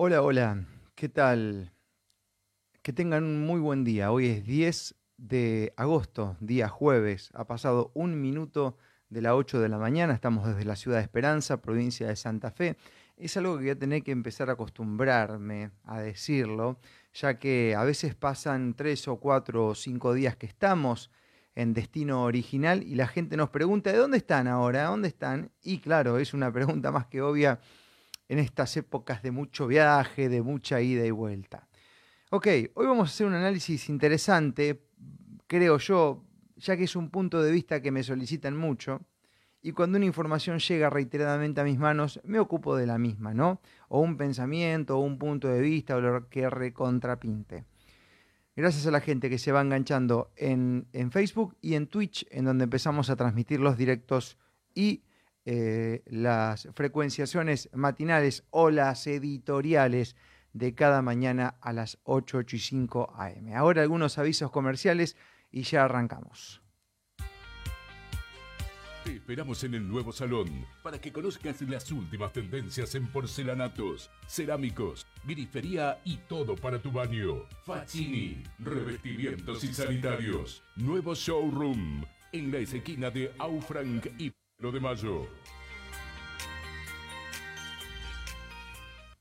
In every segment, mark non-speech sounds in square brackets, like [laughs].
Hola, hola, ¿qué tal? Que tengan un muy buen día. Hoy es 10 de agosto, día jueves. Ha pasado un minuto de las 8 de la mañana. Estamos desde la ciudad de Esperanza, provincia de Santa Fe. Es algo que voy a tener que empezar a acostumbrarme a decirlo, ya que a veces pasan tres o cuatro o cinco días que estamos en destino original y la gente nos pregunta, ¿de dónde están ahora? ¿Dónde están? Y claro, es una pregunta más que obvia en estas épocas de mucho viaje, de mucha ida y vuelta. Ok, hoy vamos a hacer un análisis interesante, creo yo, ya que es un punto de vista que me solicitan mucho, y cuando una información llega reiteradamente a mis manos, me ocupo de la misma, ¿no? O un pensamiento, o un punto de vista, o lo que recontrapinte. Gracias a la gente que se va enganchando en, Facebook y en Twitch, en donde empezamos a transmitir los directos y eh, las frecuenciaciones matinales o las editoriales de cada mañana a las 8, 8 y 5 am. Ahora algunos avisos comerciales y ya arrancamos. Te esperamos en el nuevo salón para que conozcas las últimas tendencias en porcelanatos, cerámicos, grifería y todo para tu baño. Facini, revestimientos y sanitarios. Nuevo showroom en la esquina de Aufranc y lo de Mayo.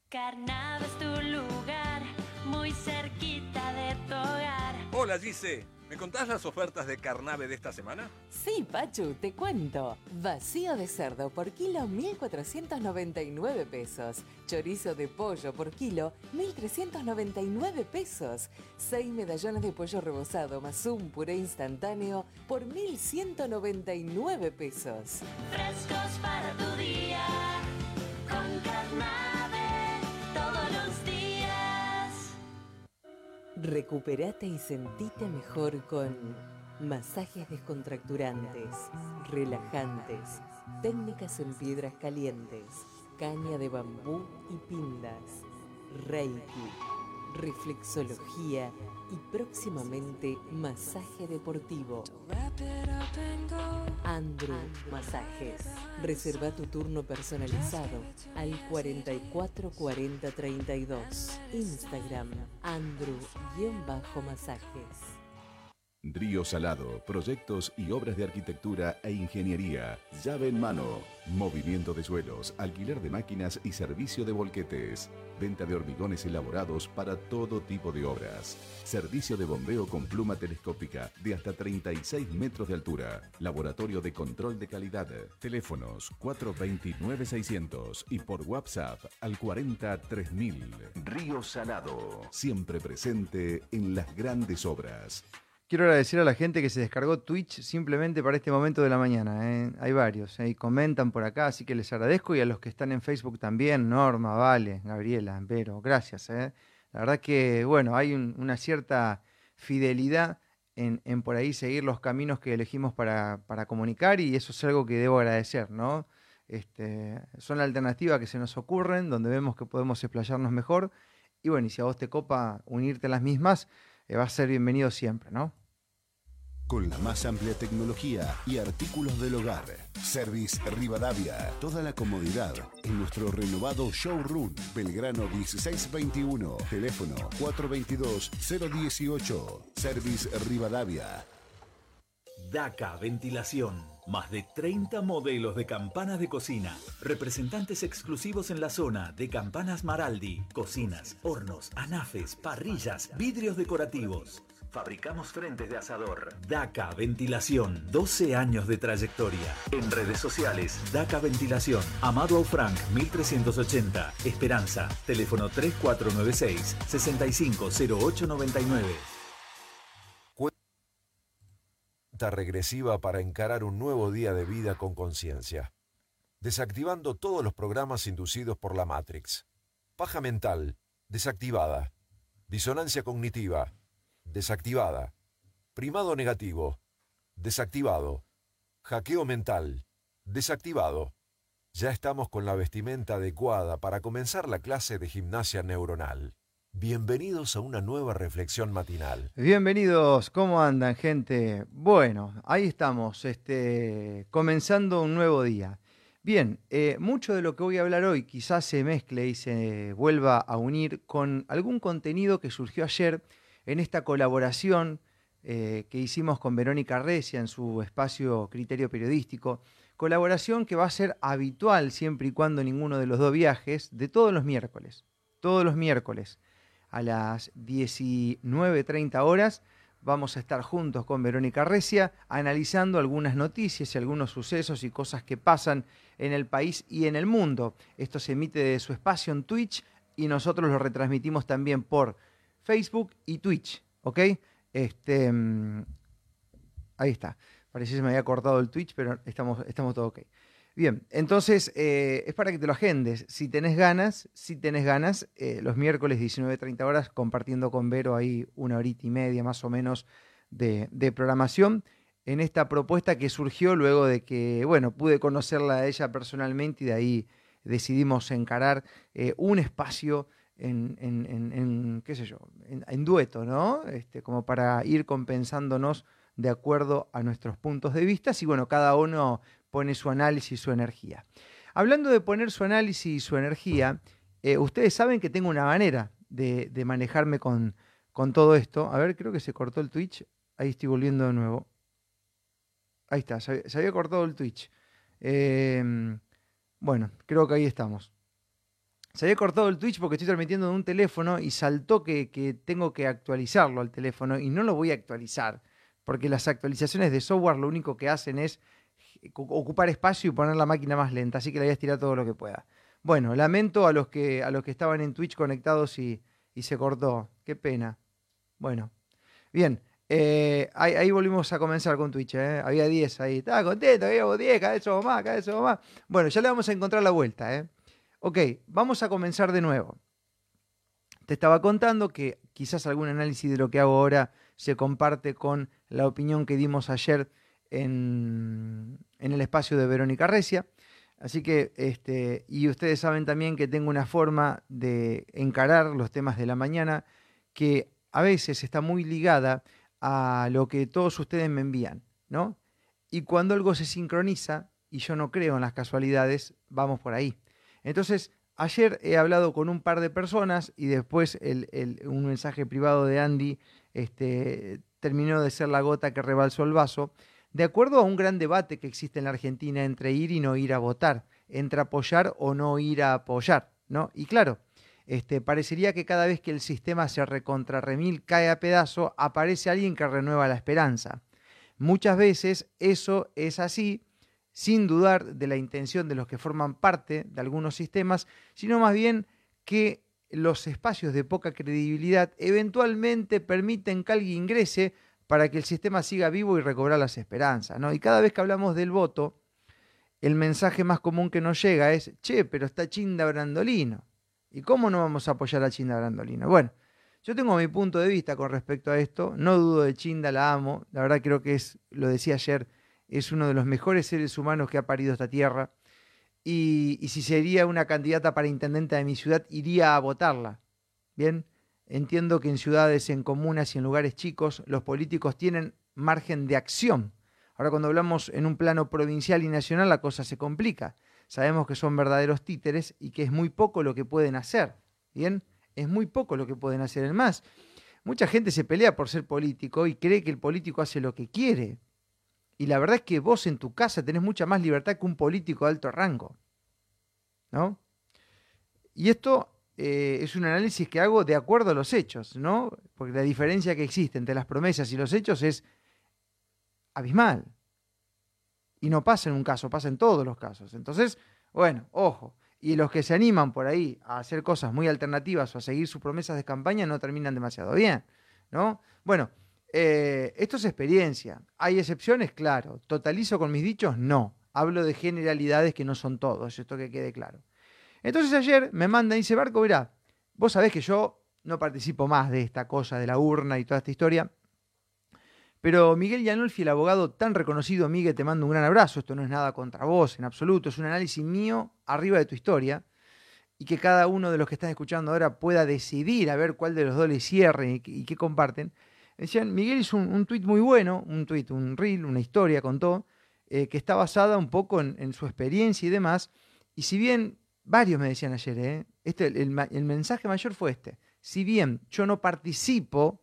Carnava es tu lugar, muy cerquita de tu hogar. Hola Gise, ¿me contás las ofertas de Carnave de esta semana? Sí, Pachu, te cuento. Vacío de cerdo por kilo 1.499 pesos. Chorizo de pollo por kilo 1.399 pesos. Seis medallones de pollo rebozado más un puré instantáneo por 1.199 pesos. Frescos para tu Recuperate y sentite mejor con masajes descontracturantes, relajantes, técnicas en piedras calientes, caña de bambú y pindas, reiki, reflexología y próximamente masaje deportivo. Andrew Masajes. Reserva tu turno personalizado al 44 40 32. Instagram Andrew-masajes. Río Salado, proyectos y obras de arquitectura e ingeniería. Llave en mano. Movimiento de suelos, alquiler de máquinas y servicio de volquetes. Venta de hormigones elaborados para todo tipo de obras. Servicio de bombeo con pluma telescópica de hasta 36 metros de altura. Laboratorio de control de calidad. Teléfonos 429-600 y por WhatsApp al 43000. Río Salado. Siempre presente en las grandes obras. Quiero agradecer a la gente que se descargó Twitch simplemente para este momento de la mañana. ¿eh? Hay varios, ¿eh? y comentan por acá, así que les agradezco. Y a los que están en Facebook también, Norma, Vale, Gabriela, Vero, gracias. ¿eh? La verdad que, bueno, hay un- una cierta fidelidad en, por ahí seguir los caminos que elegimos para, comunicar y eso es algo que debo agradecer, ¿no? Este, son alternativas que se nos ocurren, donde vemos que podemos explayarnos mejor. Y bueno, y si a vos te copa unirte a las mismas, eh, va a ser bienvenido siempre, ¿no? Con la más amplia tecnología y artículos del hogar. Service Rivadavia. Toda la comodidad en nuestro renovado showroom. Belgrano 1621. Teléfono 422-018. Service Rivadavia. DACA Ventilación. Más de 30 modelos de campanas de cocina. Representantes exclusivos en la zona de Campanas Maraldi. Cocinas, hornos, anafes, parrillas, vidrios decorativos. Fabricamos frentes de asador. DACA Ventilación. 12 años de trayectoria. En redes sociales, DACA Ventilación. Amado Aufranc, 1380. Esperanza. Teléfono 3496 650899. Regresiva para encarar un nuevo día de vida con conciencia. Desactivando todos los programas inducidos por la Matrix. Paja mental, desactivada. Disonancia cognitiva, desactivada. Primado negativo, desactivado. Hackeo mental, desactivado. Ya estamos con la vestimenta adecuada para comenzar la clase de gimnasia neuronal. Bienvenidos a una nueva reflexión matinal. Bienvenidos, ¿cómo andan, gente? Bueno, ahí estamos, este, comenzando un nuevo día. Bien, eh, mucho de lo que voy a hablar hoy quizás se mezcle y se vuelva a unir con algún contenido que surgió ayer en esta colaboración eh, que hicimos con Verónica Recia en su espacio Criterio Periodístico. Colaboración que va a ser habitual siempre y cuando ninguno de los dos viajes, de todos los miércoles. Todos los miércoles a las 19.30 horas vamos a estar juntos con Verónica Recia analizando algunas noticias y algunos sucesos y cosas que pasan en el país y en el mundo. Esto se emite de su espacio en Twitch y nosotros lo retransmitimos también por Facebook y Twitch, ¿ok? Este, mm, ahí está. Parecía que se me había cortado el Twitch, pero estamos, estamos todo ok. Bien, entonces eh, es para que te lo agendes. Si tenés ganas, si tenés ganas, eh, los miércoles 19.30 horas compartiendo con Vero ahí una horita y media más o menos de, programación en esta propuesta que surgió luego de que, bueno, pude conocerla a ella personalmente y de ahí decidimos encarar eh, un espacio en, qué sé yo, en, dueto, ¿no? Este, como para ir compensándonos de acuerdo a nuestros puntos de vista y bueno, cada uno pone su análisis y su energía. Hablando de poner su análisis y su energía, eh, ustedes saben que tengo una manera de, manejarme con, con, todo esto. A ver, creo que se cortó el Twitch. Ahí estoy volviendo de nuevo. Ahí está, se, había cortado el Twitch. Em, bueno, creo que ahí estamos. Se había cortado el Twitch porque estoy transmitiendo de un teléfono y saltó que, que tengo que actualizarlo al teléfono y no lo voy a actualizar porque las actualizaciones de software lo único que hacen es ocupar espacio y poner la máquina más lenta, así que le voy a estirar todo lo que pueda. Bueno, lamento a los que, a los que estaban en Twitch conectados y, se cortó. Qué pena. Bueno, bien. Eh, ahí, volvimos a comenzar con Twitch. ¿eh? Había 10 ahí. Estaba contento, había 10, cada vez somos más, cada vez somos más. Bueno, ya le vamos a encontrar la vuelta. ¿eh? Ok, vamos a comenzar de nuevo. Te estaba contando que quizás algún análisis de lo que hago ahora se comparte con la opinión que dimos ayer en, el espacio de Verónica Recia. Así que, este, y ustedes saben también que tengo una forma de encarar los temas de la mañana que a veces está muy ligada a lo que todos ustedes me envían, ¿no? Y cuando algo se sincroniza, y yo no creo en las casualidades, vamos por ahí. Entonces, ayer he hablado con un par de personas y después un mensaje privado de Andy este, terminó de ser la gota que rebalsó el vaso, de acuerdo a un gran debate que existe en la Argentina entre ir y no ir a votar, entre apoyar o no ir a apoyar, ¿no? Y claro, este, parecería que cada vez que el sistema se recontrarremil cae a pedazo, aparece alguien que renueva la esperanza. Muchas veces eso es así, sin dudar de la intención de los que forman parte de algunos sistemas, sino más bien que los espacios de poca credibilidad eventualmente permiten que alguien ingrese para que el sistema siga vivo y recobrar las esperanzas. ¿no? Y cada vez que hablamos del voto, el mensaje más común que nos llega es, che, pero está Chinda Brandolino. ¿Y cómo no vamos a apoyar a Chinda Brandolino? Bueno, yo tengo mi punto de vista con respecto a esto. No dudo de Chinda, la amo. La verdad creo que es, lo decía ayer, es uno de los mejores seres humanos que ha parido esta tierra y, si sería una candidata para intendente de mi ciudad, iría a votarla. Bien, entiendo que en ciudades, en comunas y en lugares chicos, los políticos tienen margen de acción. Ahora, cuando hablamos en un plano provincial y nacional, la cosa se complica. Sabemos que son verdaderos títeres y que es muy poco lo que pueden hacer. Bien, es muy poco lo que pueden hacer. En más, mucha gente se pelea por ser político y cree que el político hace lo que quiere. Y la verdad es que vos en tu casa tenés mucha más libertad que un político de alto rango. ¿No? Y esto eh, es un análisis que hago de acuerdo a los hechos, ¿no? Porque la diferencia que existe entre las promesas y los hechos es abismal. Y no pasa en un caso, pasa en todos los casos. Entonces, bueno, ojo. Y los que se animan por ahí a hacer cosas muy alternativas o a seguir sus promesas de campaña no terminan demasiado bien, ¿no? Bueno, eh, esto es experiencia. ¿Hay excepciones? Claro. ¿Totalizo con mis dichos? No. Hablo de generalidades que no son todos, esto que quede claro. Entonces ayer me manda y dice, Barco, verá, vos sabés que yo no participo más de esta cosa de la urna y toda esta historia, pero Miguel Yanolfi, el abogado tan reconocido, Miguel, te mando un gran abrazo. Esto no es nada contra vos, en absoluto. Es un análisis mío arriba de tu historia y que cada uno de los que están escuchando ahora pueda decidir a ver cuál de los dos le cierre y, qué comparten. Decían, Miguel hizo un, un tuit muy bueno, un tuit, un reel, una historia, contó, eh, que está basada un poco en, en, su experiencia y demás. Y si bien, varios me decían ayer, ¿eh? este, el, el, mensaje mayor fue este, si bien yo no participo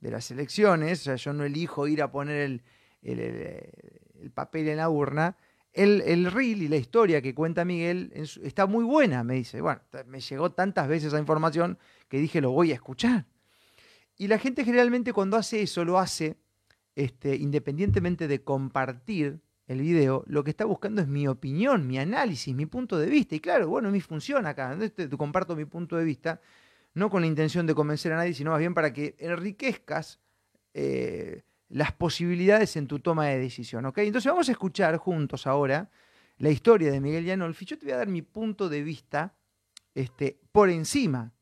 de las elecciones, o sea, yo no elijo ir a poner el, el papel en la urna, el, el, reel y la historia que cuenta Miguel está muy buena, me dice. Bueno, me llegó tantas veces esa información que dije, lo voy a escuchar. Y la gente generalmente cuando hace eso, lo hace este, independientemente de compartir el video, lo que está buscando es mi opinión, mi análisis, mi punto de vista. Y claro, bueno, mi función acá. Te, comparto mi punto de vista, no con la intención de convencer a nadie, sino más bien para que enriquezcas eh, las posibilidades en tu toma de decisión. ¿ok? Entonces vamos a escuchar juntos ahora la historia de Miguel Yanolfi. Yo te voy a dar mi punto de vista este, por encima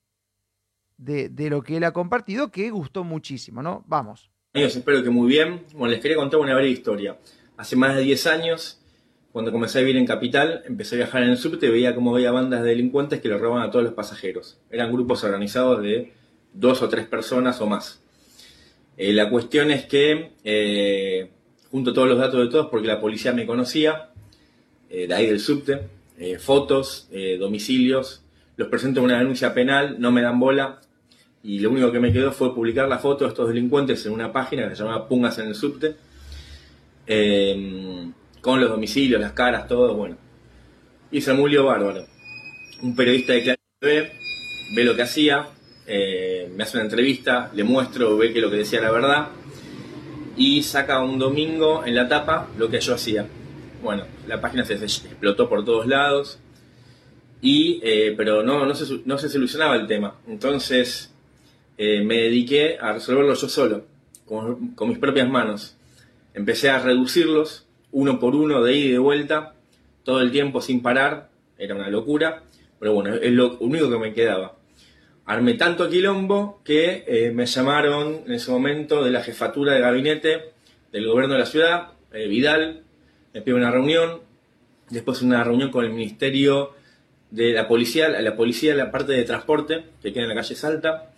de, de lo que él ha compartido, que gustó muchísimo. ¿no? Vamos. Amigos, espero que muy bien. Bueno, les quería contar una breve historia. Hace más de 10 años, cuando comencé a vivir en Capital, empecé a viajar en el subte y veía cómo veía bandas de delincuentes que le robaban a todos los pasajeros. Eran grupos organizados de dos o tres personas o más. Eh, la cuestión es que, eh, junto todos los datos de todos, porque la policía me conocía, eh, de ahí del subte, eh, fotos, domicilios, los presento en una denuncia penal, no me dan bola, y lo único que me quedó fue publicar la foto de estos delincuentes en una página que se llama Pungas en el Subte, em, con los domicilios, las caras, todo, bueno. Y muy bárbaro. Un periodista de Clarín ve, ve lo que hacía, eh, me hace una entrevista, le muestro, ve que lo que decía era verdad, y saca un domingo en la tapa lo que yo hacía. Bueno, la página se explotó por todos lados, y, eh, pero no, no, se, no se solucionaba el tema. Entonces eh, me dediqué a resolverlo yo solo, con, mis propias manos. Empecé a reducirlos uno por uno, de ida y de vuelta, todo el tiempo sin parar, era una locura, pero bueno, es lo único que me quedaba. Armé tanto quilombo que eh, me llamaron en ese momento de la jefatura de gabinete del gobierno de la ciudad, eh, Vidal, me pidió una reunión, después una reunión con el Ministerio de la Policía, la Policía, la parte de transporte, que queda en la calle Salta,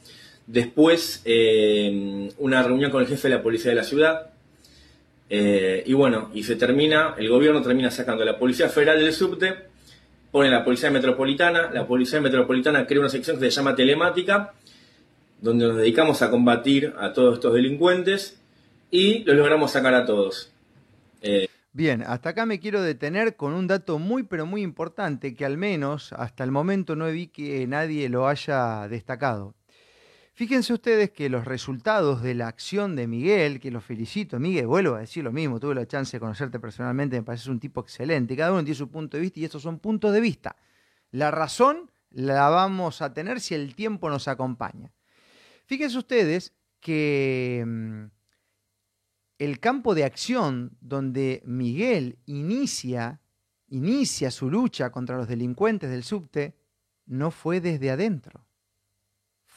Después, eh, una reunión con el jefe de la policía de la ciudad. Eh, y bueno, y se termina, el gobierno termina sacando a la Policía Federal del subte, pone la Policía Metropolitana, la Policía Metropolitana crea una sección que se llama Telemática, donde nos dedicamos a combatir a todos estos delincuentes y los logramos sacar a todos. Eh, Bien, hasta acá me quiero detener con un dato muy pero muy importante que al menos hasta el momento no vi que nadie lo haya destacado. Fíjense ustedes que los resultados de la acción de Miguel, que lo felicito, Miguel, vuelvo a decir lo mismo, tuve la chance de conocerte personalmente, me parece un tipo excelente, cada uno tiene su punto de vista y estos son puntos de vista. La razón la vamos a tener si el tiempo nos acompaña. Fíjense ustedes que mm, el campo de acción donde Miguel inicia, inicia su lucha contra los delincuentes del subte no fue desde adentro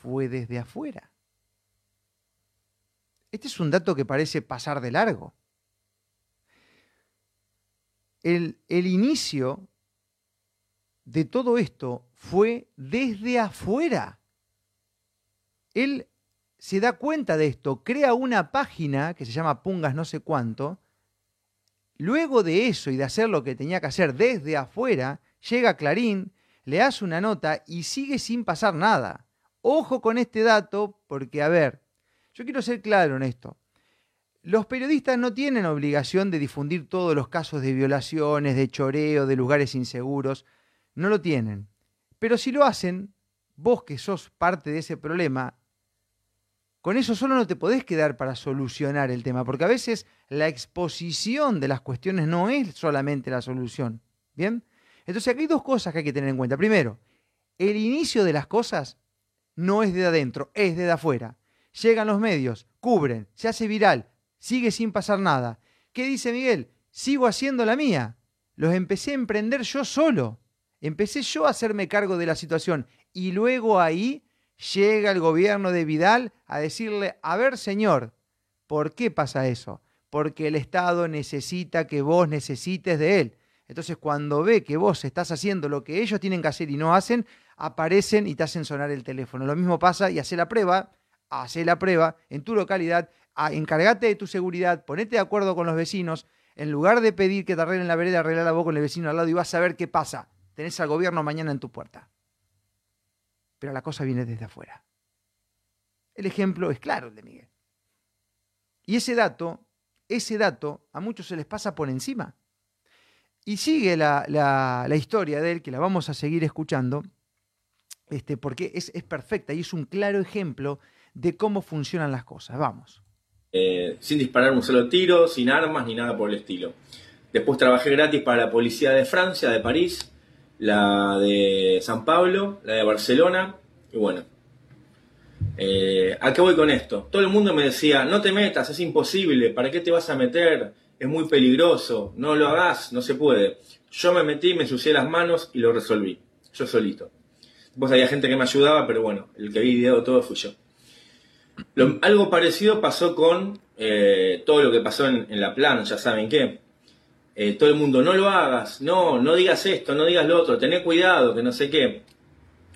fue desde afuera. Este es un dato que parece pasar de largo. El, el, inicio de todo esto fue desde afuera. Él se da cuenta de esto, crea una página que se llama Pungas no sé cuánto. Luego de eso y de hacer lo que tenía que hacer desde afuera, llega Clarín, le hace una nota y sigue sin pasar nada. Ojo con este dato porque, a ver, yo quiero ser claro en esto. Los periodistas no tienen obligación de difundir todos los casos de violaciones, de choreo, de lugares inseguros. No lo tienen. Pero si lo hacen, vos que sos parte de ese problema, con eso solo no te podés quedar para solucionar el tema, porque a veces la exposición de las cuestiones no es solamente la solución. ¿Bien? Entonces aquí hay dos cosas que hay que tener en cuenta. Primero, el inicio de las cosas no es de adentro, es de afuera. Llegan los medios, cubren, se hace viral, sigue sin pasar nada. ¿Qué dice Miguel? Sigo haciendo la mía. Los empecé a emprender yo solo. Empecé yo a hacerme cargo de la situación. Y luego ahí llega el gobierno de Vidal a decirle, a ver señor, ¿por qué pasa eso? Porque el Estado necesita que vos necesites de él. Entonces cuando ve que vos estás haciendo lo que ellos tienen que hacer y no hacen, aparecen y te hacen sonar el teléfono. Lo mismo pasa y hace la prueba, hace la prueba en tu localidad, encargate de tu seguridad, ponete de acuerdo con los vecinos. En lugar de pedir que te arreglen la vereda, arreglar la voz con el vecino al lado y vas a ver qué pasa. Tenés al gobierno mañana en tu puerta. Pero la cosa viene desde afuera. El ejemplo es claro el de Miguel. Y ese dato, ese dato a muchos se les pasa por encima. Y sigue la, la, la historia de él, que la vamos a seguir escuchando, este, porque es, perfecta y es un claro ejemplo de cómo funcionan las cosas. Vamos. Eh, sin disparar un solo tiro, sin armas ni nada por el estilo. Después trabajé gratis para la policía de Francia, de París, la de San Pablo, la de Barcelona, y bueno. Eh, ¿A qué voy con esto? Todo el mundo me decía, no te metas, es imposible, ¿para qué te vas a meter? Es muy peligroso, no lo hagas, no se puede. Yo me metí, me ensucié las manos y lo resolví, yo solito. Después había gente que me ayudaba, pero bueno, el que había ideado todo fui yo. Algo parecido pasó con eh, todo lo que pasó en, la plana, ya saben qué. Eh, todo el mundo, no lo hagas, no, no digas esto, no digas lo otro, tené cuidado, que no sé qué.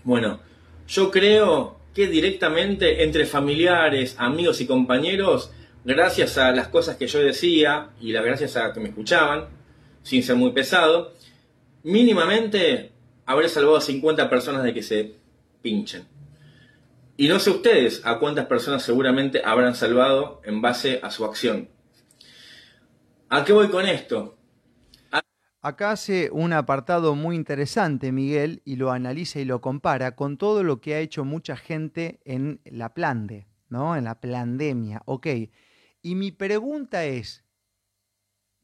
Bueno, yo creo que directamente entre familiares, amigos y compañeros, gracias a las cosas que yo decía y las gracias a que me escuchaban, sin ser muy pesado, mínimamente habré salvado a 50 personas de que se pinchen. Y no sé ustedes a cuántas personas seguramente habrán salvado en base a su acción. ¿A qué voy con esto? Acá hace un apartado muy interesante, Miguel, y lo analiza y lo compara con todo lo que ha hecho mucha gente en la plande, ¿no? En la pandemia. Ok. Y mi pregunta es,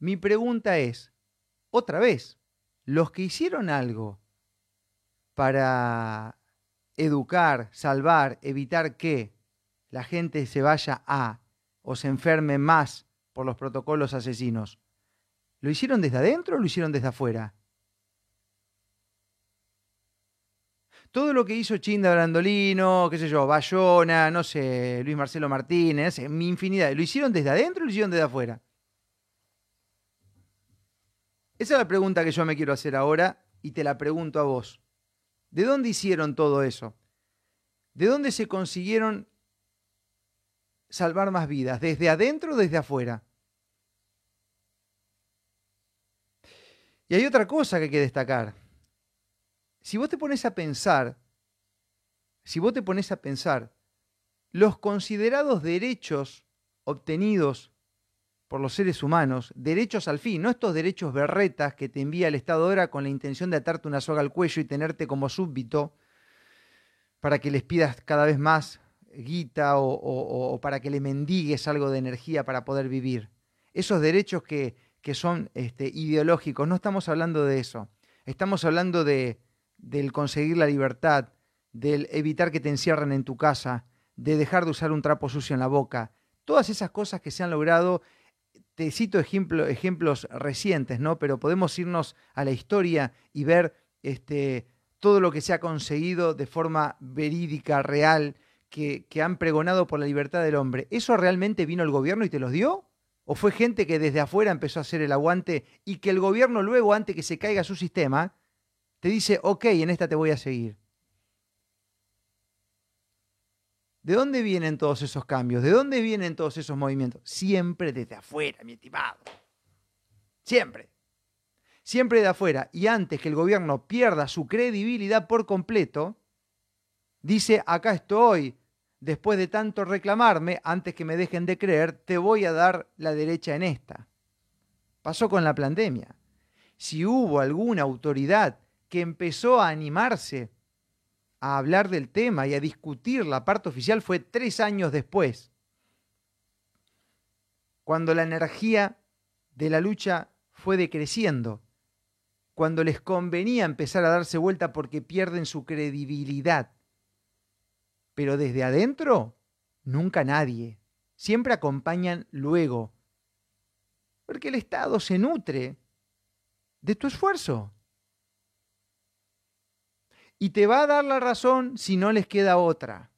mi pregunta es, otra vez, los que hicieron algo para educar, salvar, evitar que la gente se vaya a o se enferme más por los protocolos asesinos, ¿lo hicieron desde adentro o lo hicieron desde afuera? Todo lo que hizo Chinda Brandolino, qué sé yo, Bayona, no sé, Luis Marcelo Martínez, mi infinidad, ¿lo hicieron desde adentro o lo hicieron desde afuera? Esa es la pregunta que yo me quiero hacer ahora y te la pregunto a vos. ¿De dónde hicieron todo eso? ¿De dónde se consiguieron salvar más vidas? ¿Desde adentro o desde afuera? Y hay otra cosa que hay que destacar. Si vos te pones a pensar, si vos te pones a pensar, los considerados derechos obtenidos por los seres humanos, derechos al fin, no estos derechos berretas que te envía el Estado ahora con la intención de atarte una soga al cuello y tenerte como súbdito para que les pidas cada vez más guita o, para que le mendigues algo de energía para poder vivir. Esos derechos que, que son este, ideológicos, no estamos hablando de eso. Estamos hablando de, del conseguir la libertad, del evitar que te encierren en tu casa, de dejar de usar un trapo sucio en la boca. Todas esas cosas que se han logrado te cito ejemplo, ejemplos recientes, ¿no? Pero podemos irnos a la historia y ver este, todo lo que se ha conseguido de forma verídica, real, que, que, han pregonado por la libertad del hombre. ¿Eso realmente vino el gobierno y te los dio? ¿O fue gente que desde afuera empezó a hacer el aguante y que el gobierno luego, antes que se caiga su sistema, te dice, ok, en esta te voy a seguir? ¿De dónde vienen todos esos cambios? ¿De dónde vienen todos esos movimientos? Siempre desde afuera, mi estimado. Siempre. Siempre de afuera. Y antes que el gobierno pierda su credibilidad por completo, dice, acá estoy. Después de tanto reclamarme, antes que me dejen de creer, te voy a dar la derecha en esta. Pasó con la pandemia. Si hubo alguna autoridad que empezó a animarse a hablar del tema y a discutir la parte oficial fue tres años después, cuando la energía de la lucha fue decreciendo, cuando les convenía empezar a darse vuelta porque pierden su credibilidad. Pero desde adentro, nunca nadie. Siempre acompañan luego. Porque el Estado se nutre de tu esfuerzo y te va a dar la razón si no les queda otra.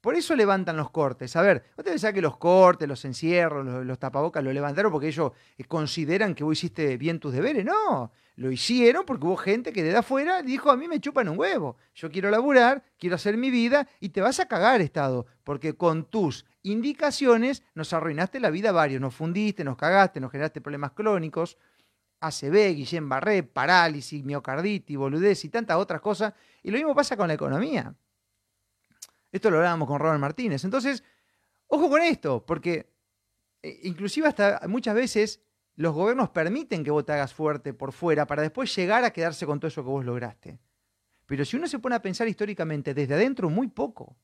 Por eso levantan los cortes. A ver, ¿no te pensás que los cortes, los encierros, los, los, tapabocas lo levantaron porque ellos eh, consideran que vos hiciste bien tus deberes? No, lo hicieron porque hubo gente que de afuera dijo, a mí me chupan un huevo. Yo quiero laburar, quiero hacer mi vida y te vas a cagar, Estado, porque con tus indicaciones, nos arruinaste la vida varios, nos fundiste, nos cagaste, nos generaste problemas crónicos, ACV, Guillén Barré, parálisis, miocarditis, boludez y tantas otras cosas. Y lo mismo pasa con la economía. Esto lo hablábamos con Robert Martínez. Entonces, ojo con esto, porque eh, inclusive hasta muchas veces los gobiernos permiten que vos te hagas fuerte por fuera para después llegar a quedarse con todo eso que vos lograste. Pero si uno se pone a pensar históricamente desde adentro, muy poco.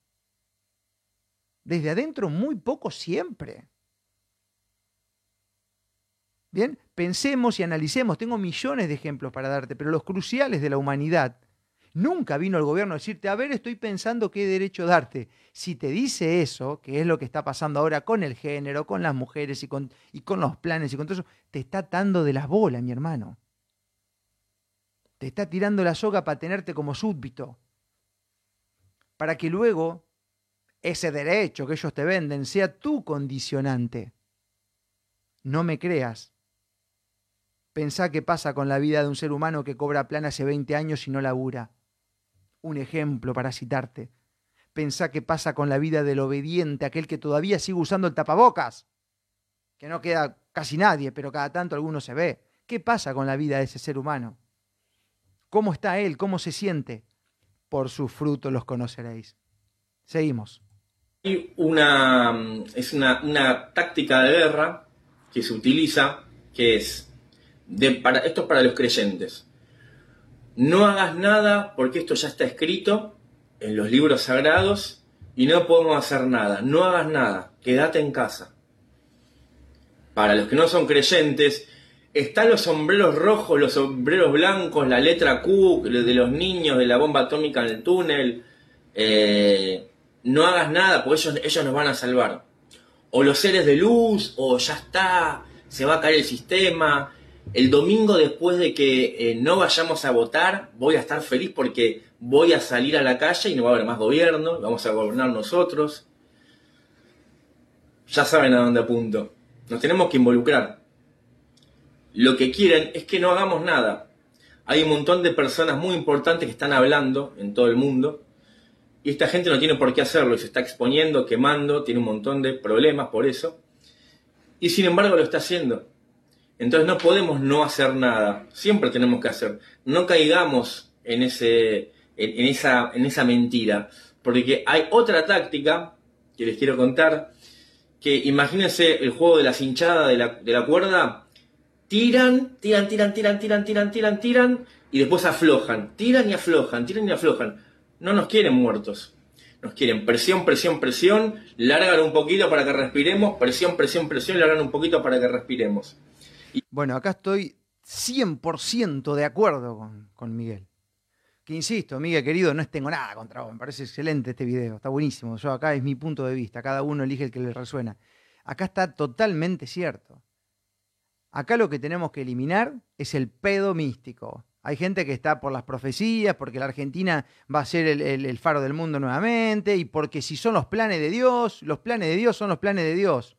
Desde adentro, muy poco siempre. Bien, pensemos y analicemos. Tengo millones de ejemplos para darte, pero los cruciales de la humanidad. Nunca vino el gobierno a decirte, a ver, estoy pensando qué derecho darte. Si te dice eso, que es lo que está pasando ahora con el género, con las mujeres y con, y con los planes y con todo eso, te está atando de las bolas, mi hermano. Te está tirando la soga para tenerte como súbdito. Para que luego ese derecho que ellos te venden sea tu condicionante. No me creas. Pensá qué pasa con la vida de un ser humano que cobra plan hace 20 años y no labura. Un ejemplo para citarte. Pensá qué pasa con la vida del obediente, aquel que todavía sigue usando el tapabocas. Que no queda casi nadie, pero cada tanto alguno se ve. ¿Qué pasa con la vida de ese ser humano? ¿Cómo está él? ¿Cómo se siente? Por sus frutos los conoceréis. Seguimos. Hay una, es una táctica de guerra que se utiliza, que es para, esto es para los creyentes. No hagas nada porque esto ya está escrito en los libros sagrados y no podemos hacer nada. No hagas nada, quédate en casa. Para los que no son creyentes, están los sombreros rojos, los sombreros blancos, la letra Q de los niños, de la bomba atómica en el túnel. Eh, no hagas nada porque ellos, ellos nos van a salvar. O los seres de luz, o ya está, se va a caer el sistema, el domingo después de que eh, no vayamos a votar, voy a estar feliz porque voy a salir a la calle y no va a haber más gobierno, vamos a gobernar nosotros. Ya saben a dónde apunto. Nos tenemos que involucrar. Lo que quieren es que no hagamos nada. Hay un montón de personas muy importantes que están hablando en todo el mundo y esta gente no tiene por qué hacerlo y se está exponiendo, quemando, tiene un montón de problemas por eso. Y sin embargo lo está haciendo. Entonces no podemos no hacer nada, siempre tenemos que hacer. No caigamos en, ese, en, esa, en esa mentira, porque hay otra táctica que les quiero contar, que imagínense el juego de la cinchada de la, de la cuerda, tiran, tiran, tiran, tiran, tiran, tiran, tiran, tiran, y después aflojan, tiran y aflojan, tiran y aflojan. No nos quieren muertos, nos quieren presión, presión, presión, largan un poquito para que respiremos, presión, presión, presión, largan un poquito para que respiremos. Bueno, acá estoy 100% de acuerdo con, Miguel. Que insisto, Miguel querido, no tengo nada contra vos, me parece excelente este video, está buenísimo. Yo acá es mi punto de vista, cada uno elige el que le resuena. Acá está totalmente cierto. Acá lo que tenemos que eliminar es el pedo místico. Hay gente que está por las profecías, porque la Argentina va a ser el, faro del mundo nuevamente, y porque si son los planes de Dios, los planes de Dios son los planes de Dios.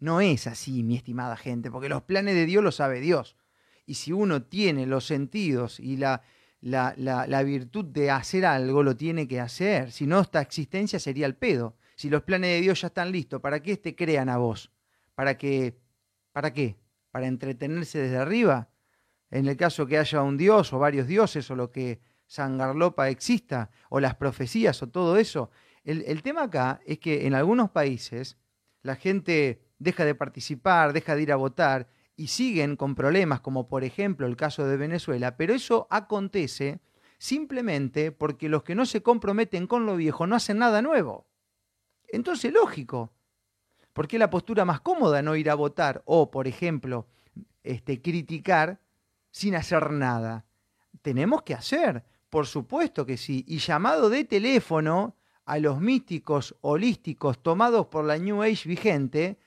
No es así, mi estimada gente, porque los planes de Dios los sabe Dios. Y si uno tiene los sentidos y la, la, la, virtud de hacer algo, lo tiene que hacer. Si no, esta existencia sería el pedo. Si los planes de Dios ya están listos, ¿para qué te crean a vos? ¿Para que, ¿Para qué? ¿Para entretenerse desde arriba? En el caso que haya un Dios o varios dioses o lo que Sangarlopa exista, o las profecías o todo eso. El, el tema acá es que en algunos países la gente deja de participar, deja de ir a votar y siguen con problemas, como por ejemplo el caso de Venezuela, pero eso acontece simplemente porque los que no se comprometen con lo viejo no hacen nada nuevo. Entonces, lógico, porque la postura más cómoda no ir a votar o, por ejemplo, este, criticar sin hacer nada. Tenemos que hacer, por supuesto que sí, y llamado de teléfono a los místicos holísticos tomados por la New Age vigente,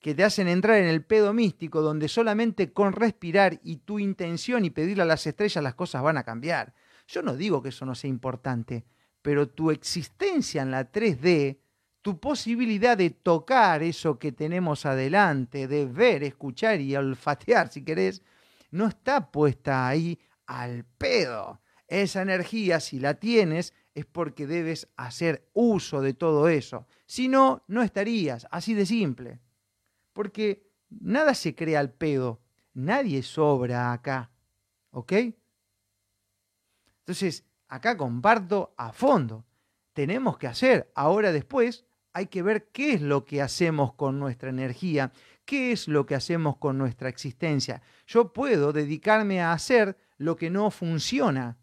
que te hacen entrar en el pedo místico, donde solamente con respirar y tu intención y pedirle a las estrellas las cosas van a cambiar. Yo no digo que eso no sea importante, pero tu existencia en la 3D, tu posibilidad de tocar eso que tenemos adelante, de ver, escuchar y olfatear, si querés, no está puesta ahí al pedo. Esa energía, si la tienes, es porque debes hacer uso de todo eso. Si no, no estarías, así de simple. Porque nada se crea al pedo, nadie sobra acá, ¿ok? Entonces, acá comparto a fondo. Tenemos que hacer, ahora después, hay que ver qué es lo que hacemos con nuestra energía, qué es lo que hacemos con nuestra existencia. Yo puedo dedicarme a hacer lo que no funciona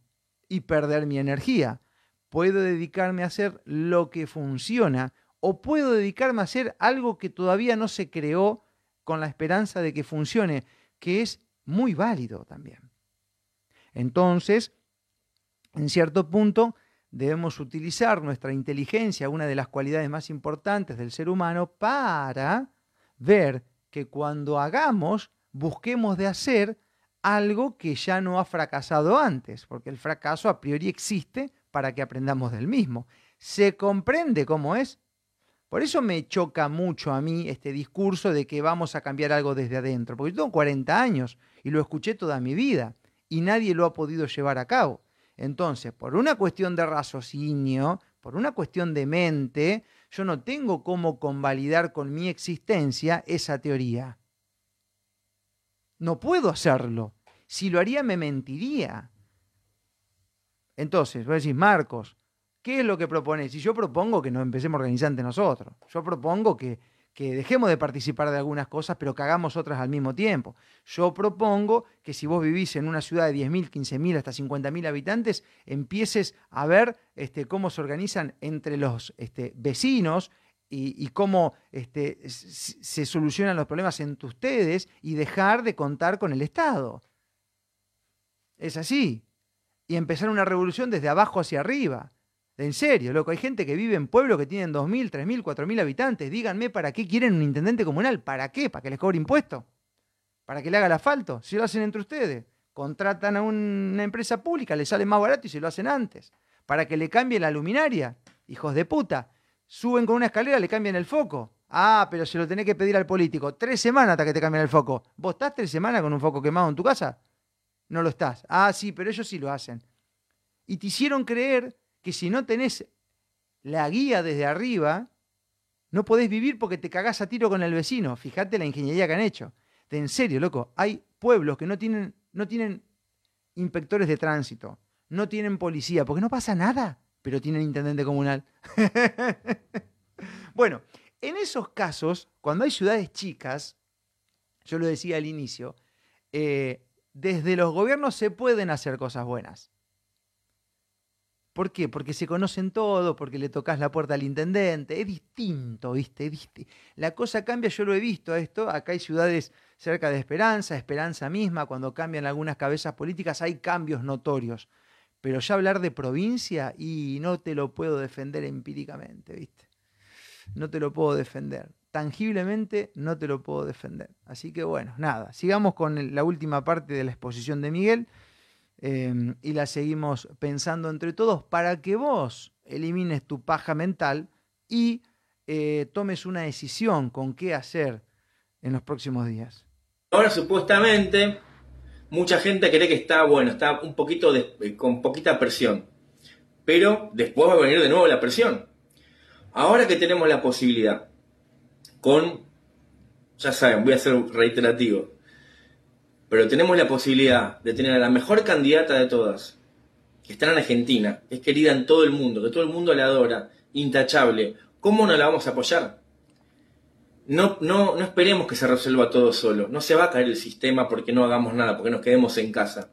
y perder mi energía. Puedo dedicarme a hacer lo que funciona o puedo dedicarme a hacer algo que todavía no se creó con la esperanza de que funcione, que es muy válido también. Entonces, en cierto punto, debemos utilizar nuestra inteligencia, una de las cualidades más importantes del ser humano, para ver que cuando hagamos, busquemos de hacer algo que ya no ha fracasado antes, porque el fracaso a priori existe para que aprendamos del mismo. ¿Se comprende cómo es? Por eso me choca mucho a mí este discurso de que vamos a cambiar algo desde adentro, porque yo tengo 40 años y lo escuché toda mi vida y nadie lo ha podido llevar a cabo. Entonces, por una cuestión de raciocinio, por una cuestión de mente, yo no tengo cómo convalidar con mi existencia esa teoría. No puedo hacerlo. Si lo haría, me mentiría. Entonces, vos decís, Marcos, ¿qué es lo que propones? Y yo propongo que nos empecemos a organizar entre nosotros. Yo propongo que, dejemos de participar de algunas cosas, pero que hagamos otras al mismo tiempo. Yo propongo que si vos vivís en una ciudad de 10.000, 15.000, hasta 50.000 habitantes, empieces a ver este, cómo se organizan entre los este, vecinos y, cómo este, se solucionan los problemas entre ustedes y dejar de contar con el Estado. Es así. Y empezar una revolución desde abajo hacia arriba. En serio, loco, hay gente que vive en pueblos que tienen 2.000, 3.000, 4.000 habitantes. Díganme, ¿para qué quieren un intendente comunal? ¿Para qué? ¿Para que les cobre impuestos? ¿Para que le haga el asfalto? Si lo hacen entre ustedes. Contratan a una empresa pública, les sale más barato y se lo hacen antes. ¿Para que le cambie la luminaria? Hijos de puta suben con una escalera, le cambian el foco. Ah, pero se lo tenés que pedir al político. Tres semanas hasta que te cambien el foco. ¿Vos estás tres semanas con un foco quemado en tu casa? No lo estás. Ah, sí, pero ellos sí lo hacen. Y te hicieron creer que si no tenés la guía desde arriba, no podés vivir porque te cagás a tiro con el vecino. Fíjate la ingeniería que han hecho. De en serio, loco, hay pueblos que no tienen, no tienen inspectores de tránsito, no tienen policía, porque no pasa nada pero tienen intendente comunal. [laughs] bueno, en esos casos, cuando hay ciudades chicas, yo lo decía al inicio, eh, desde los gobiernos se pueden hacer cosas buenas. ¿Por qué? Porque se conocen todos, porque le tocas la puerta al intendente. Es distinto, ¿viste? La cosa cambia, yo lo he visto esto. Acá hay ciudades cerca de Esperanza, Esperanza misma, cuando cambian algunas cabezas políticas hay cambios notorios. Pero ya hablar de provincia y no te lo puedo defender empíricamente, ¿viste? No te lo puedo defender. Tangiblemente no te lo puedo defender. Así que bueno, nada, sigamos con la última parte de la exposición de Miguel em, y la seguimos pensando entre todos para que vos elimines tu paja mental y eh, tomes una decisión con qué hacer en los próximos días. Ahora supuestamente mucha gente cree que está, bueno, está un poquito eh, con poquita presión. Pero después va a venir de nuevo la presión. Ahora que tenemos la posibilidad, con, ya saben, voy a ser reiterativo, pero tenemos la posibilidad de tener a la mejor candidata de todas, que está en Argentina, que es querida en todo el mundo, que todo el mundo la adora, intachable, ¿cómo no la vamos a apoyar? no, no, no esperemos que se resuelva todo solo. No se va a caer el sistema porque no hagamos nada, porque nos quedemos en casa.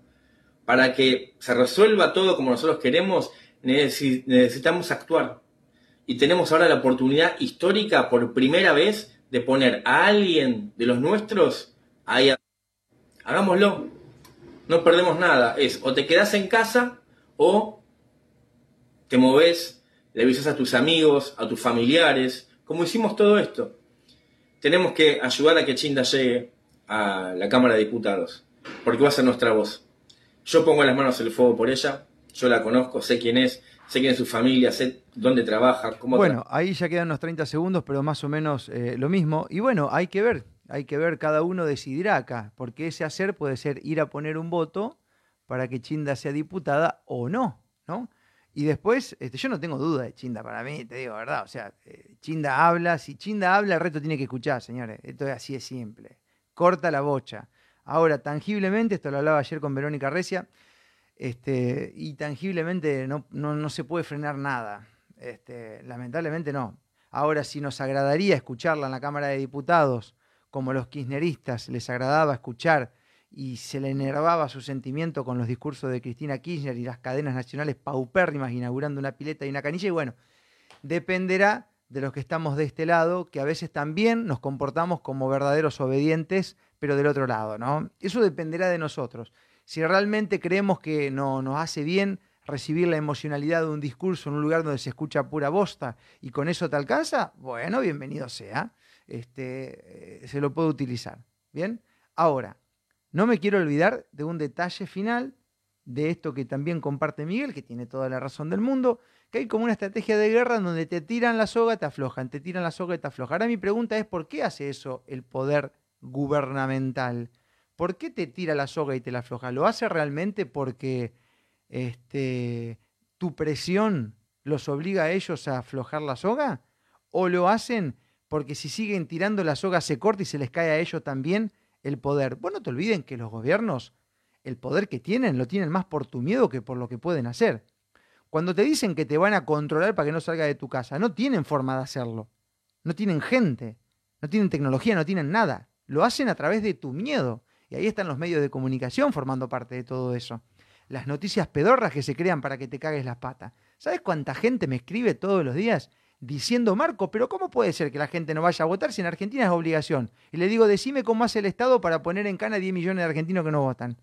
Para que se resuelva todo como nosotros queremos, necesitamos actuar. Y tenemos ahora la oportunidad histórica por primera vez de poner a alguien de los nuestros ahí. Hagámoslo. No perdemos nada. Es o te quedas en casa o te moves, le avisas a tus amigos, a tus familiares, como hicimos todo esto tenemos que ayudar a que Chinda llegue a la Cámara de Diputados, porque va a ser nuestra voz. Yo pongo las manos en el fuego por ella, yo la conozco, sé quién es, sé quién es su familia, sé dónde trabaja, cómo Bueno, ahí ya quedan unos 30 segundos, pero más o menos eh, lo mismo. Y bueno, hay que ver, hay que ver, cada uno decidirá acá, porque ese hacer puede ser ir a poner un voto para que Chinda sea diputada o no, ¿no? Y después, este, yo no tengo duda de Chinda para mí, te digo, ¿verdad? O sea, eh, Chinda habla, si Chinda habla, el resto tiene que escuchar, señores. Esto es así de simple. Corta la bocha. Ahora, tangiblemente, esto lo hablaba ayer con Verónica Recia, este, y tangiblemente no, no, no se puede frenar nada. Este, lamentablemente no. Ahora, si nos agradaría escucharla en la Cámara de Diputados, como los kirchneristas les agradaba escuchar y se le enervaba su sentimiento con los discursos de Cristina Kirchner y las cadenas nacionales paupérrimas inaugurando una pileta y una canilla, y bueno, dependerá de los que estamos de este lado, que a veces también nos comportamos como verdaderos obedientes, pero del otro lado, ¿no? Eso dependerá de nosotros. Si realmente creemos que no, nos hace bien recibir la emocionalidad de un discurso en un lugar donde se escucha pura bosta y con eso te alcanza, bueno, bienvenido sea. Este, eh, se lo puedo utilizar. Bien, ahora, no me quiero olvidar de un detalle final de esto que también comparte Miguel, que tiene toda la razón del mundo, que hay como una estrategia de guerra en donde te tiran la soga, te aflojan, te tiran la soga te aflojan. Ahora mi pregunta es, ¿por qué hace eso el poder gubernamental? ¿Por qué te tira la soga y te la afloja? ¿Lo hace realmente porque este, tu presión los obliga a ellos a aflojar la soga? ¿O lo hacen porque si siguen tirando la soga se corta y se les cae a ellos también el poder? Bueno, no te olviden que los gobiernos, el poder que tienen, lo tienen más por tu miedo que por lo que pueden hacer. Cuando te dicen que te van a controlar para que no salga de tu casa, no tienen forma de hacerlo. No tienen gente, no tienen tecnología, no tienen nada. Lo hacen a través de tu miedo. Y ahí están los medios de comunicación formando parte de todo eso. Las noticias pedorras que se crean para que te cagues las patas. ¿Sabes cuánta gente me escribe todos los días diciendo, Marco, pero ¿cómo puede ser que la gente no vaya a votar si en Argentina es obligación? Y le digo, decime cómo hace el Estado para poner en cana a 10 millones de argentinos que no votan.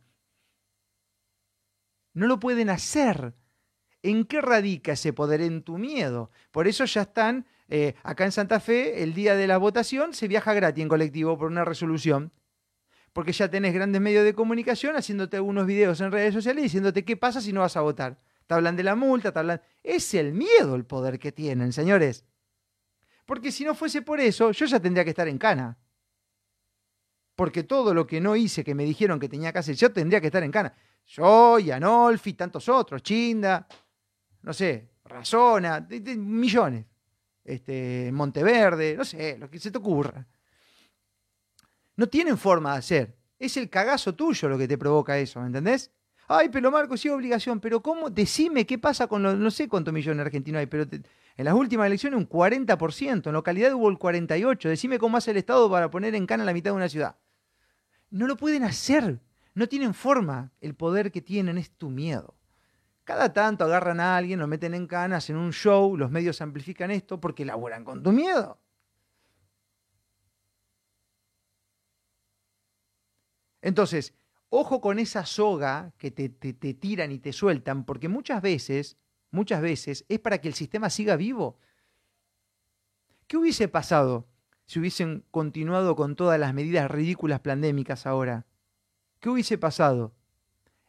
No lo pueden hacer. ¿En qué radica ese poder? En tu miedo. Por eso ya están, eh, acá en Santa Fe, el día de la votación, se viaja gratis en colectivo por una resolución. Porque ya tenés grandes medios de comunicación haciéndote algunos videos en redes sociales diciéndote qué pasa si no vas a votar. Te hablan de la multa, te hablan... Es el miedo el poder que tienen, señores. Porque si no fuese por eso, yo ya tendría que estar en cana. Porque todo lo que no hice, que me dijeron que tenía que hacer, yo tendría que estar en cana. Yo y Anolfi, tantos otros, Chinda, no sé, Razona, millones. Este, Monteverde, no sé, lo que se te ocurra. No tienen forma de hacer. Es el cagazo tuyo lo que te provoca eso, ¿me entendés? Ay, pero Marco, sí, obligación. Pero ¿cómo? Decime qué pasa con los, no sé cuántos millones argentinos hay, pero en las últimas elecciones un 40%, en localidad hubo el 48%. Decime cómo hace el Estado para poner en cana la mitad de una ciudad. No lo pueden hacer. No tienen forma. El poder que tienen es tu miedo. Cada tanto agarran a alguien, lo meten en cana, hacen un show, los medios amplifican esto porque laburan con tu miedo. Entonces, ojo con esa soga que te, tiran y te sueltan, porque muchas veces, muchas veces es para que el sistema siga vivo. ¿Qué hubiese pasado si hubiesen continuado con todas las medidas ridículas pandémicas ahora? ¿Qué hubiese pasado?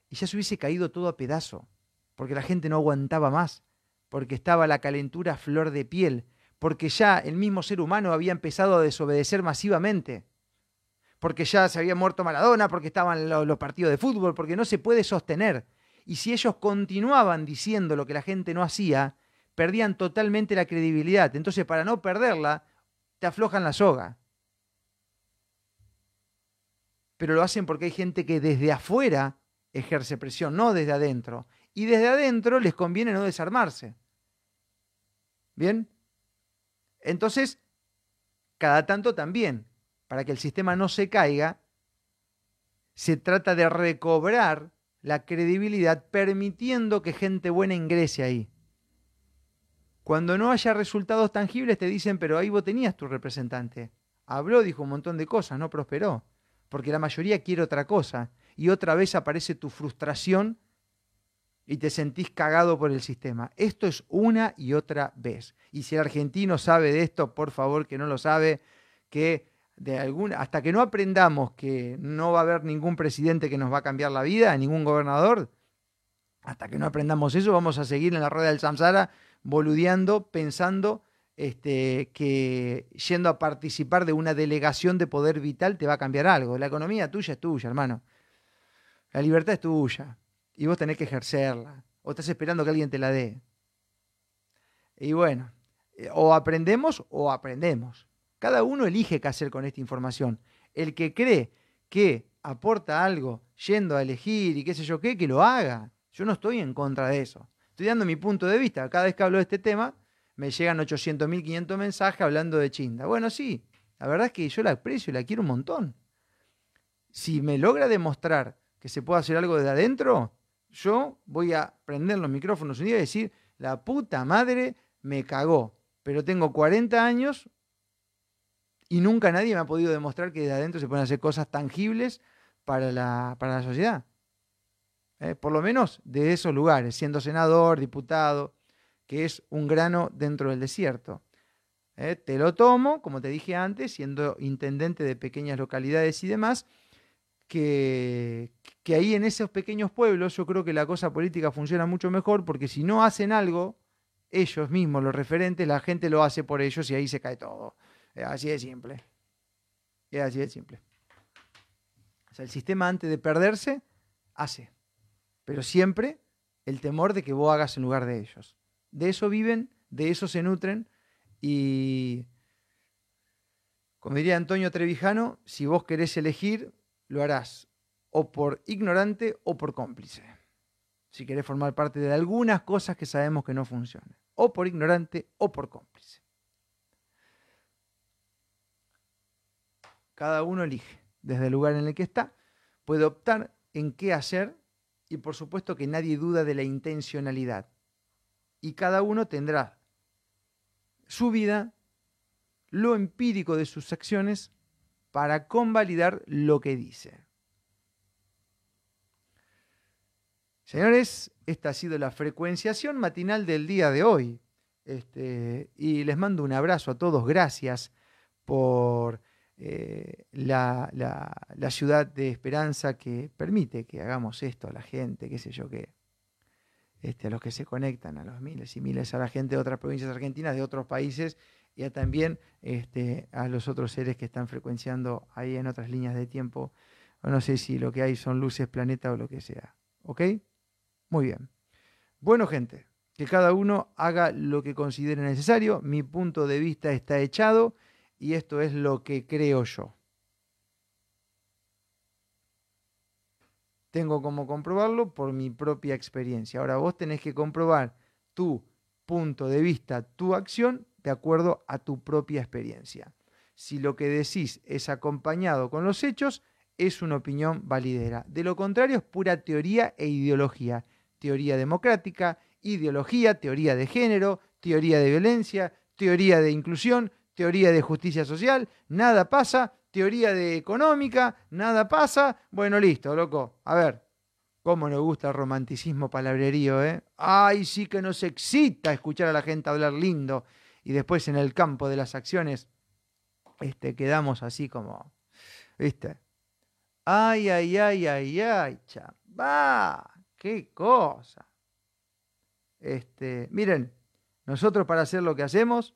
Y ya se hubiese caído todo a pedazo, porque la gente no aguantaba más, porque estaba la calentura flor de piel, porque ya el mismo ser humano había empezado a desobedecer masivamente porque ya se había muerto Maradona, porque estaban los, partidos de fútbol, porque no se puede sostener. Y si ellos continuaban diciendo lo que la gente no hacía, perdían totalmente la credibilidad. Entonces, para no perderla, te aflojan la soga. Pero lo hacen porque hay gente que desde afuera ejerce presión, no desde adentro. Y desde adentro les conviene no desarmarse. ¿Bien? Entonces, cada tanto también para que el sistema no se caiga, se trata de recobrar la credibilidad permitiendo que gente buena ingrese ahí. Cuando no haya resultados tangibles te dicen, pero ahí vos tenías tu representante. Habló, dijo un montón de cosas, no prosperó, porque la mayoría quiere otra cosa. Y otra vez aparece tu frustración y te sentís cagado por el sistema. Esto es una y otra vez. Y si el argentino sabe de esto, por favor que no lo sabe, que de hasta que no aprendamos que no va a haber ningún presidente que nos va a cambiar la vida, ningún gobernador, hasta que no aprendamos eso, vamos a seguir en la rueda del samsara boludeando, pensando este, que yendo a participar de una delegación de poder vital te va a cambiar algo. La economía tuya es tuya, hermano. La libertad es tuya y vos tenés que ejercerla. ¿O estás esperando que alguien te la dé? Y bueno, eh, o aprendemos o aprendemos. Cada uno elige qué hacer con esta información. El que cree que aporta algo yendo a elegir y qué sé yo qué, que lo haga. Yo no estoy en contra de eso. Estoy dando mi punto de vista. Cada vez que hablo de este tema, me llegan 800.000, 500 mensajes hablando de Chinda. Bueno, sí, la verdad es que yo la aprecio y la quiero un montón. Si me logra demostrar que se puede hacer algo desde adentro, yo voy a prender los micrófonos un día y decir, la puta madre me cagó, pero tengo 40 años y nunca nadie me ha podido demostrar que desde adentro se pueden hacer cosas tangibles para la, para la sociedad. Eh, por lo menos de esos lugares, siendo senador, diputado, que es un grano dentro del desierto. Eh, te lo tomo, como te dije antes, siendo intendente de pequeñas localidades y demás, que, que ahí en esos pequeños pueblos yo creo que la cosa política funciona mucho mejor porque si no hacen algo, ellos mismos, los referentes, la gente lo hace por ellos y ahí se cae todo. Es así de simple. Es así de simple. O sea, el sistema antes de perderse, hace. Pero siempre el temor de que vos hagas en lugar de ellos. De eso viven, de eso se nutren y, como diría Antonio Trevijano, si vos querés elegir, lo harás o por ignorante o por cómplice. Si querés formar parte de algunas cosas que sabemos que no funcionan. O por ignorante o por cómplice. Cada uno elige desde el lugar en el que está, puede optar en qué hacer y por supuesto que nadie duda de la intencionalidad. Y cada uno tendrá su vida, lo empírico de sus acciones para convalidar lo que dice. Señores, esta ha sido la frecuenciación matinal del día de hoy. Este, y les mando un abrazo a todos. Gracias por eh, la, la, ciudad de esperanza que permite que hagamos esto a la gente, qué sé yo qué. Este, a los que se conectan, a los miles y miles, a la gente de otras provincias argentinas, de otros países y a también este, a los otros seres que están frecuenciando ahí en otras líneas de tiempo. No sé si lo que hay son luces, planeta o lo que sea. ¿Ok? Muy bien. Bueno, gente, que cada uno haga lo que considere necesario. Mi punto de vista está echado y esto es lo que creo yo. Tengo como comprobarlo por mi propia experiencia. Ahora vos tenés que comprobar tu punto de vista, tu acción, de acuerdo a tu propia experiencia. Si lo que decís es acompañado con los hechos, es una opinión validera. De lo contrario, es pura teoría e ideología. Teoría democrática, ideología, teoría de género, teoría de violencia, teoría de inclusión, teoría de justicia social, nada pasa, teoría de económica, nada pasa. Bueno, listo, loco. A ver, cómo nos gusta el romanticismo palabrerío, ¿eh? Ay, sí que nos excita escuchar a la gente hablar lindo y después en el campo de las acciones este, quedamos así como, ¿viste? Ay, ay, ay, ay, ay, va, qué cosa. Este, miren, nosotros para hacer lo que hacemos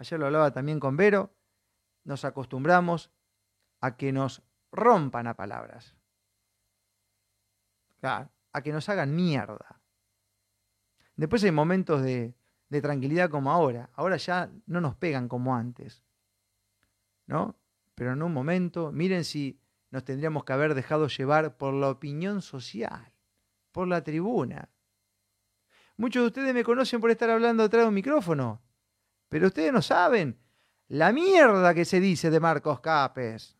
ayer lo hablaba también con Vero, nos acostumbramos a que nos rompan a palabras. a que nos hagan mierda. Después hay momentos de, de tranquilidad como ahora. Ahora ya no nos pegan como antes. ¿No? Pero en un momento, miren si nos tendríamos que haber dejado llevar por la opinión social, por la tribuna. Muchos de ustedes me conocen por estar hablando detrás de un micrófono. Pero ustedes no saben la mierda que se dice de Marcos Capes.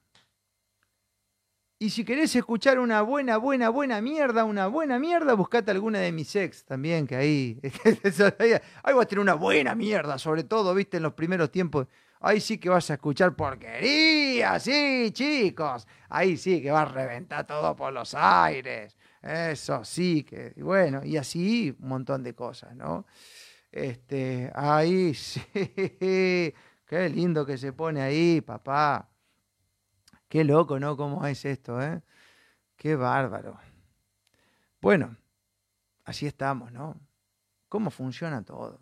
Y si querés escuchar una buena, buena, buena mierda, una buena mierda, buscate alguna de mis ex también, que [laughs] ahí. ahí vas a tener una buena mierda, sobre todo, viste, en los primeros tiempos. Ahí sí que vas a escuchar porquería, sí, chicos. Ahí sí que vas a reventar todo por los aires. Eso sí que. Bueno, y así un montón de cosas, ¿no? Este, ahí [laughs] sí, qué lindo que se pone ahí, papá. Qué loco, ¿no? ¿Cómo es esto, eh? Qué bárbaro. Bueno, así estamos, ¿no? ¿Cómo funciona todo?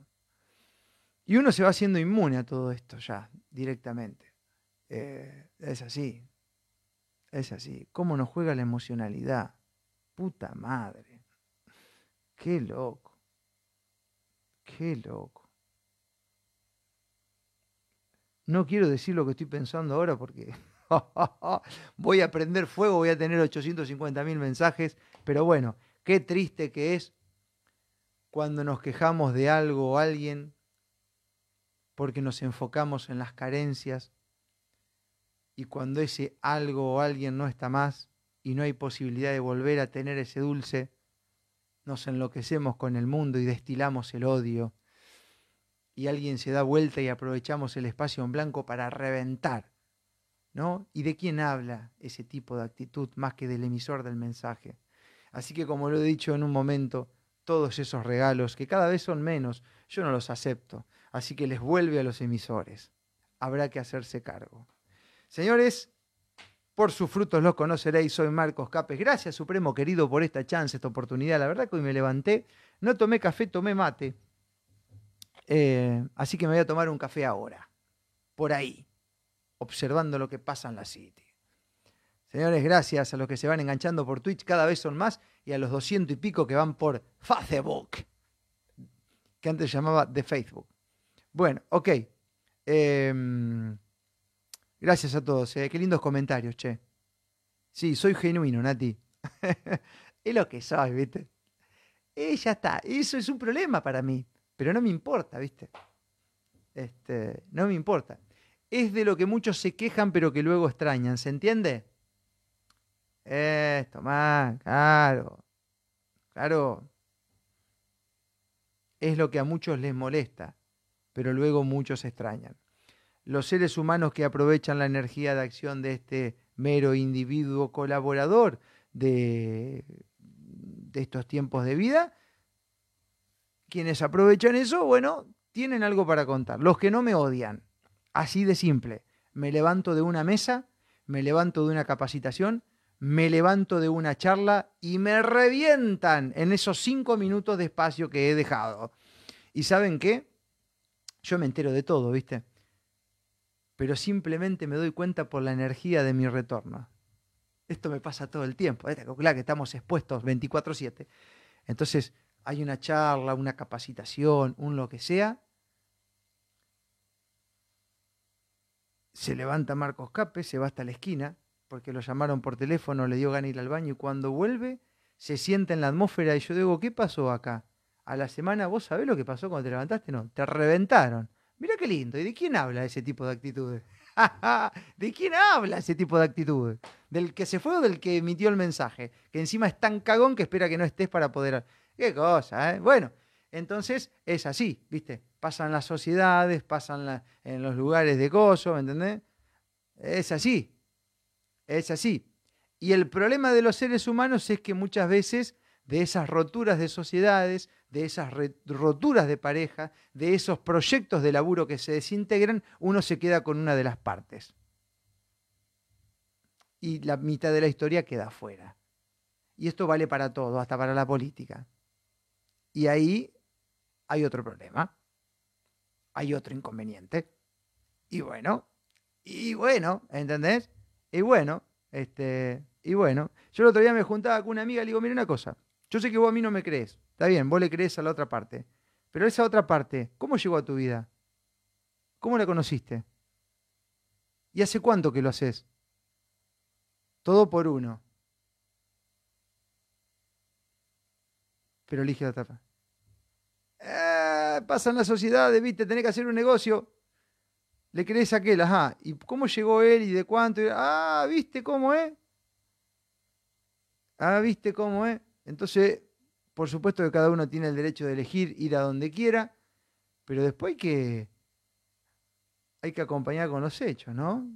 Y uno se va haciendo inmune a todo esto ya, directamente. Eh, es así. Es así. ¿Cómo nos juega la emocionalidad? Puta madre. Qué loco. Qué loco. No quiero decir lo que estoy pensando ahora porque [laughs] voy a prender fuego, voy a tener 850 mil mensajes, pero bueno, qué triste que es cuando nos quejamos de algo o alguien porque nos enfocamos en las carencias y cuando ese algo o alguien no está más y no hay posibilidad de volver a tener ese dulce, nos enloquecemos con el mundo y destilamos el odio y alguien se da vuelta y aprovechamos el espacio en blanco para reventar. ¿No? ¿Y de quién habla ese tipo de actitud más que del emisor del mensaje? Así que como lo he dicho en un momento, todos esos regalos, que cada vez son menos, yo no los acepto. Así que les vuelve a los emisores. Habrá que hacerse cargo. Señores, por sus frutos los conoceréis. Soy Marcos Capes. Gracias, Supremo querido, por esta chance, esta oportunidad. La verdad que hoy me levanté, no tomé café, tomé mate. Eh, así que me voy a tomar un café ahora, por ahí, observando lo que pasa en la City. Señores, gracias a los que se van enganchando por Twitch, cada vez son más, y a los doscientos y pico que van por Facebook, que antes llamaba de Facebook. Bueno, ok. Em, gracias a todos. Eh. Qué lindos comentarios, che. Sí, soy genuino, Nati. [laughs] es lo que soy, ¿viste? Y ya está. Eso es un problema para mí. Pero no me importa, ¿viste? Este, no me importa. Es de lo que muchos se quejan, pero que luego extrañan. ¿Se entiende? Esto, más, claro. Claro. Es lo que a muchos les molesta, pero luego muchos extrañan. Los seres humanos que aprovechan la energía de acción de este mero individuo colaborador de, estos tiempos de vida, quienes aprovechan eso, bueno, tienen algo para contar. Los que no me odian, así de simple. Me levanto de una mesa, me levanto de una capacitación, me levanto de una charla y me revientan en esos cinco minutos de espacio que he dejado. ¿Y saben qué? Yo me entero de todo, ¿viste? Pero simplemente me doy cuenta por la energía de mi retorno. Esto me pasa todo el tiempo. Claro que estamos expuestos 24/7. Entonces, hay una charla, una capacitación, un lo que sea, se levanta Marcos Cape, se va hasta la esquina, porque lo llamaron por teléfono, le dio ganas ir al baño y cuando vuelve se sienta en la atmósfera y yo digo, ¿qué pasó acá? A la semana, ¿vos sabés lo que pasó cuando te levantaste? No, te reventaron. Mira qué lindo. ¿Y de quién habla ese tipo de actitudes? [laughs] ¿De quién habla ese tipo de actitudes? ¿Del que se fue o del que emitió el mensaje? Que encima es tan cagón que espera que no estés para poder... Qué cosa, ¿eh? Bueno, entonces es así, ¿viste? Pasan las sociedades, pasan en los lugares de gozo, ¿me entendés? Es así, es así. Y el problema de los seres humanos es que muchas veces de esas roturas de sociedades, de esas roturas de pareja, de esos proyectos de laburo que se desintegran, uno se queda con una de las partes. Y la mitad de la historia queda afuera. Y esto vale para todo, hasta para la política. Y ahí hay otro problema, hay otro inconveniente. Y bueno, y bueno, ¿entendés? Y bueno, este, y bueno, yo el otro día me juntaba con una amiga y le digo, mira una cosa, yo sé que vos a mí no me crees, está bien, vos le crees a la otra parte, pero esa otra parte, ¿cómo llegó a tu vida? ¿Cómo la conociste? ¿Y hace cuánto que lo haces? Todo por uno. Pero elige la tapa. Eh, pasa en la sociedad, viste, tenés que hacer un negocio. Le crees a aquel, ajá. ¿Y cómo llegó él y de cuánto? Ah, ¿viste cómo es? Ah, ¿viste cómo es? Entonces, por supuesto que cada uno tiene el derecho de elegir ir a donde quiera, pero después hay que, hay que acompañar con los hechos, ¿no?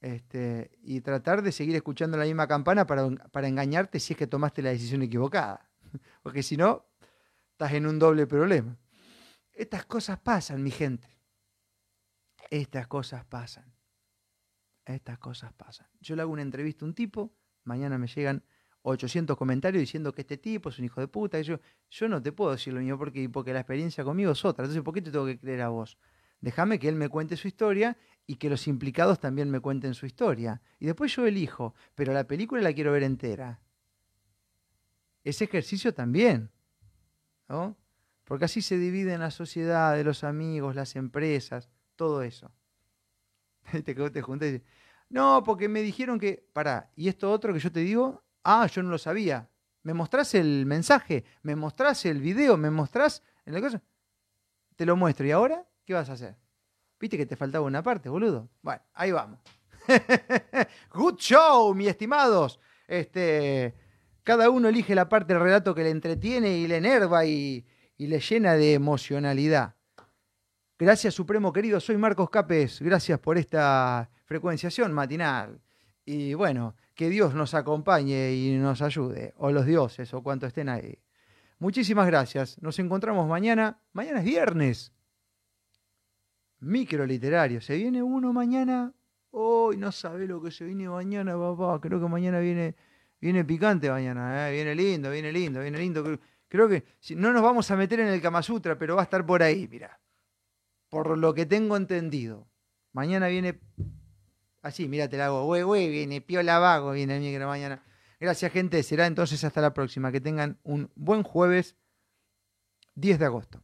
Este, y tratar de seguir escuchando la misma campana para, para engañarte si es que tomaste la decisión equivocada. [laughs] Porque si no, estás en un doble problema. Estas cosas pasan, mi gente. Estas cosas pasan. Estas cosas pasan. Yo le hago una entrevista a un tipo, mañana me llegan 800 comentarios diciendo que este tipo es un hijo de puta. Y yo, yo no te puedo decir lo mío porque, porque la experiencia conmigo es otra. Entonces, ¿por qué te tengo que creer a vos? Déjame que él me cuente su historia y que los implicados también me cuenten su historia. Y después yo elijo, pero la película la quiero ver entera. Ese ejercicio también. ¿no? Porque así se divide en la sociedad, los amigos, las empresas, todo eso. [laughs] Vos te juntas y dices, no, porque me dijeron que, pará, y esto otro que yo te digo, ah, yo no lo sabía. ¿Me mostrás el mensaje? ¿Me mostrás el video? ¿Me mostrás en la cosa? Te lo muestro. ¿Y ahora qué vas a hacer? ¿Viste que te faltaba una parte, boludo? Bueno, ahí vamos. [laughs] Good show, mis estimados. Este, cada uno elige la parte del relato que le entretiene y le enerva y, y le llena de emocionalidad. Gracias, Supremo querido. Soy Marcos Capes. Gracias por esta frecuenciación matinal. Y bueno, que Dios nos acompañe y nos ayude, o los dioses, o cuanto estén ahí. Muchísimas gracias. Nos encontramos mañana. Mañana es viernes. Microliterario. Se viene uno mañana. Hoy no sabe lo que se viene mañana, papá. Creo que mañana viene, viene picante mañana. ¿eh? Viene lindo, viene lindo, viene lindo. Creo- Creo que si- no nos vamos a meter en el Kama Sutra, pero va a estar por ahí, mira. Por lo que tengo entendido. Mañana viene así, mira, te la hago. Güey, güey, viene piola vago, viene el micro mañana. Gracias, gente. Será entonces hasta la próxima. Que tengan un buen jueves 10 de agosto.